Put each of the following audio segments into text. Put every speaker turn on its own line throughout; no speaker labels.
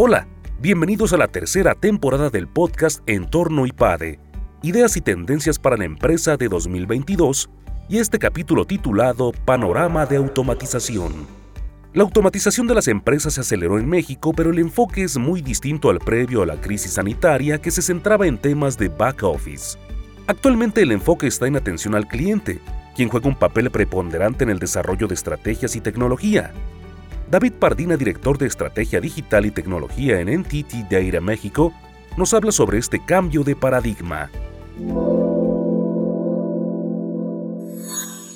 Hola, bienvenidos a la tercera temporada del podcast Entorno IPADE, Ideas y Tendencias para la Empresa de 2022 y este capítulo titulado Panorama de Automatización. La automatización de las empresas se aceleró en México, pero el enfoque es muy distinto al previo a la crisis sanitaria que se centraba en temas de back office. Actualmente el enfoque está en atención al cliente, quien juega un papel preponderante en el desarrollo de estrategias y tecnología, David Pardina, director de Estrategia Digital y Tecnología en NTT Data México, nos habla sobre este cambio de paradigma.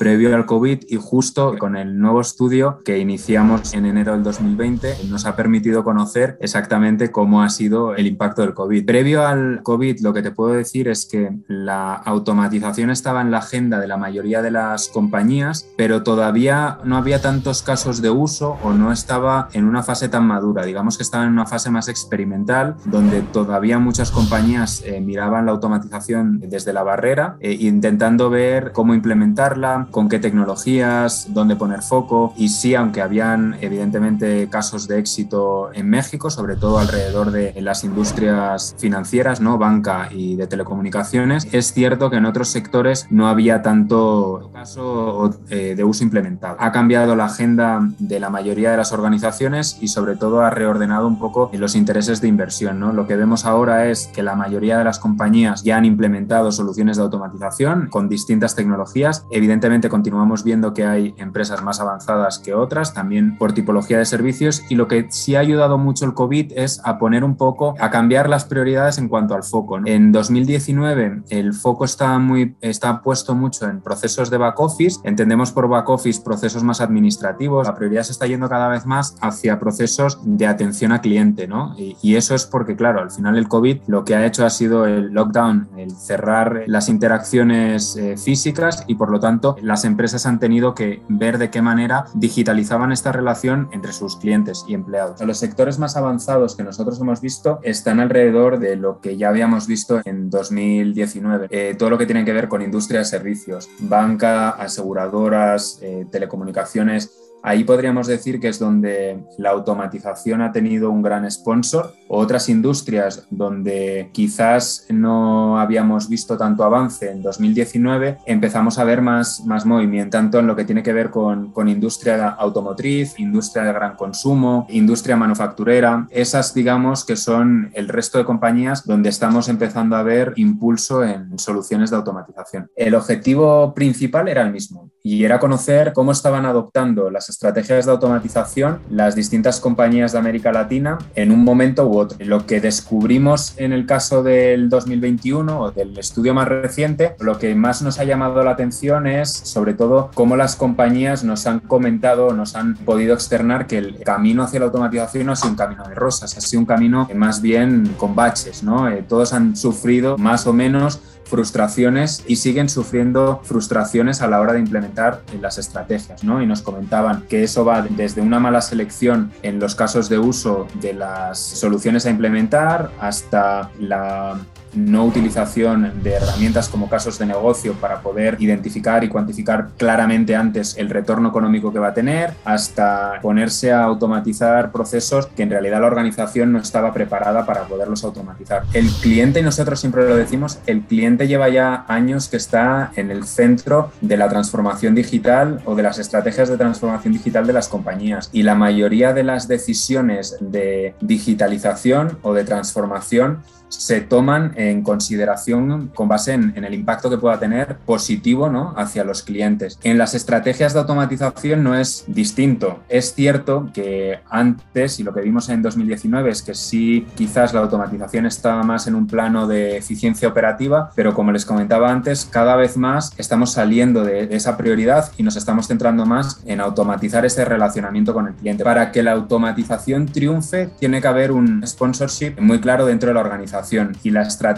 Previo al COVID y justo con el nuevo estudio que iniciamos en enero del 2020 nos ha permitido conocer exactamente cómo ha sido el impacto del COVID. Previo al COVID lo que te puedo decir es que la automatización estaba en la agenda de la mayoría de las compañías, pero todavía no había tantos casos de uso o no estaba en una fase tan madura. Digamos que estaba en una fase más experimental donde todavía muchas compañías eh, miraban la automatización desde la barrera, eh, intentando ver cómo implementarla, con qué tecnologías, dónde poner foco. Y sí, aunque habían evidentemente casos de éxito en México, sobre todo alrededor de las industrias financieras, ¿no? banca y de telecomunicaciones, es cierto que en otros sectores no había tanto caso eh, de uso implementado. Ha cambiado la agenda de la mayoría de las organizaciones y sobre todo ha reordenado un poco los intereses de inversión. ¿no? Lo que vemos ahora es que la mayoría de las compañías ya han implementado soluciones de automatización con distintas tecnologías. Evidentemente continuamos viendo que hay empresas más avanzadas que otras, también por tipología de servicios, y lo que sí ha ayudado mucho el COVID es a poner un poco, a cambiar las prioridades en cuanto al foco. En 2019 el foco está, muy, está puesto mucho en procesos de back office, entendemos por back office procesos más administrativos, la prioridad se está yendo cada vez más hacia procesos de atención a cliente, ¿no? Y, eso es porque, claro, al final el COVID lo que ha hecho ha sido el lockdown, el cerrar las interacciones eh, físicas y por lo tanto las empresas han tenido que ver de qué manera digitalizaban esta relación entre sus clientes y empleados. Los sectores más avanzados que nosotros hemos visto están alrededor de lo que ya habíamos visto en 2019. Eh, todo lo que tiene que ver con industria de servicios, banca, aseguradoras, eh, telecomunicaciones, Ahí podríamos decir que es donde la automatización ha tenido un gran sponsor. Otras industrias donde quizás no habíamos visto tanto avance en 2019, empezamos a ver más, más movimiento, tanto en lo que tiene que ver con, con industria automotriz, industria de gran consumo, industria manufacturera. Esas, digamos, que son el resto de compañías donde estamos empezando a ver impulso en soluciones de automatización. El objetivo principal era el mismo y era conocer cómo estaban adoptando las estrategias de automatización las distintas compañías de América Latina en un momento u otro. Lo que descubrimos en el caso del 2021 o del estudio más reciente, lo que más nos ha llamado la atención es sobre todo cómo las compañías nos han comentado, nos han podido externar que el camino hacia la automatización no ha sido un camino de rosas, ha sido un camino más bien con baches, ¿no? Eh, todos han sufrido más o menos frustraciones y siguen sufriendo frustraciones a la hora de implementar las estrategias, ¿no? Y nos comentaban que eso va desde una mala selección en los casos de uso de las soluciones a implementar hasta la no utilización de herramientas como casos de negocio para poder identificar y cuantificar claramente antes el retorno económico que va a tener, hasta ponerse a automatizar procesos que en realidad la organización no estaba preparada para poderlos automatizar. El cliente, y nosotros siempre lo decimos, el cliente lleva ya años que está en el centro de la transformación digital o de las estrategias de transformación digital de las compañías y la mayoría de las decisiones de digitalización o de transformación se toman consideración con base en, el impacto que pueda tener positivo ¿no? hacia los clientes. En las estrategias de automatización no es distinto. Es cierto que antes, y lo que vimos en 2019 es que sí, quizás la automatización estaba más en un plano de eficiencia operativa, pero como les comentaba antes, cada vez más estamos saliendo de, de esa prioridad y nos estamos centrando más en automatizar ese relacionamiento con el cliente. Para que la automatización triunfe, tiene que haber un sponsorship muy claro dentro de la organización y la estrategia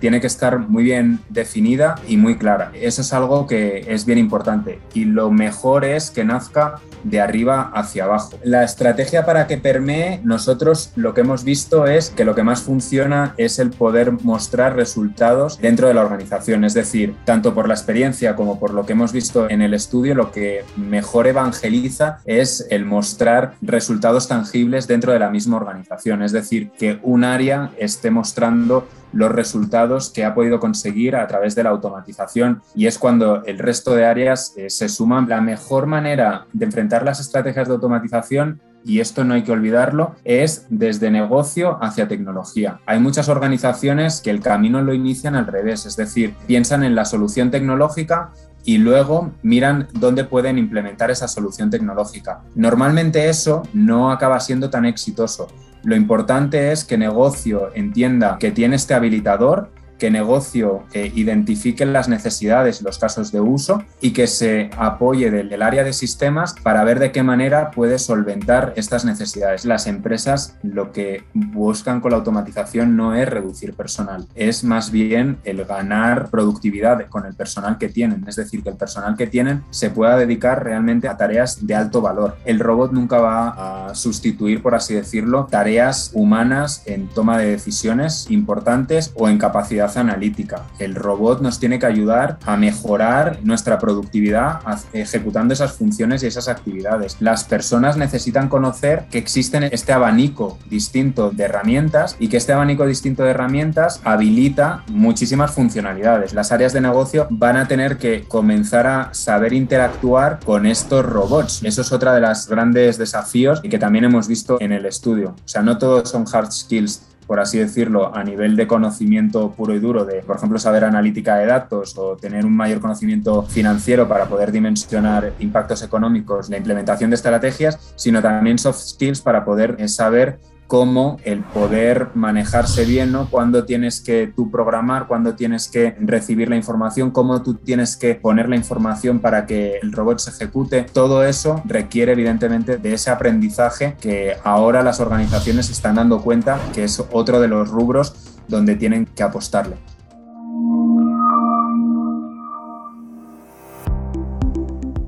tiene que estar muy bien definida y muy clara. Eso es algo que es bien importante y lo mejor es que nazca de arriba hacia abajo. La estrategia para que permee, nosotros lo que hemos visto es que lo que más funciona es el poder mostrar resultados dentro de la organización, es decir, tanto por la experiencia como por lo que hemos visto en el estudio, lo que mejor evangeliza es el mostrar resultados tangibles dentro de la misma organización, es decir, que un área esté mostrando los resultados que ha podido conseguir a través de la automatización y es cuando el resto de áreas eh, se suman. La mejor manera de enfrentar las estrategias de automatización y esto no hay que olvidarlo, es desde negocio hacia tecnología. Hay muchas organizaciones que el camino lo inician al revés, es decir, piensan en la solución tecnológica y luego miran dónde pueden implementar esa solución tecnológica. Normalmente eso no acaba siendo tan exitoso. Lo importante es que negocio entienda que tiene este habilitador que negocio eh, identifique las necesidades y los casos de uso y que se apoye del, área de sistemas para ver de qué manera puede solventar estas necesidades. Las empresas lo que buscan con la automatización no es reducir personal, es más bien el ganar productividad con el personal que tienen, es decir, que el personal que tienen se pueda dedicar realmente a tareas de alto valor. El robot nunca va a sustituir, por así decirlo, tareas humanas en toma de decisiones importantes o en capacidad analítica. El robot nos tiene que ayudar a mejorar nuestra productividad ejecutando esas funciones y esas actividades. Las personas necesitan conocer que existen este abanico distinto de herramientas y que este abanico distinto de herramientas habilita muchísimas funcionalidades. Las áreas de negocio van a tener que comenzar a saber interactuar con estos robots. Eso es otra de las grandes desafíos y que también hemos visto en el estudio. O sea, no todos son hard skills por así decirlo, a nivel de conocimiento puro y duro, de, por ejemplo, saber analítica de datos o tener un mayor conocimiento financiero para poder dimensionar impactos económicos, la implementación de estrategias, sino también soft skills para poder eh, saber como el poder manejarse bien, ¿no? Cuando tienes que tú programar, cuando tienes que recibir la información, cómo tú tienes que poner la información para que el robot se ejecute. Todo eso requiere evidentemente de ese aprendizaje que ahora las organizaciones están dando cuenta que es otro de los rubros donde tienen que apostarle.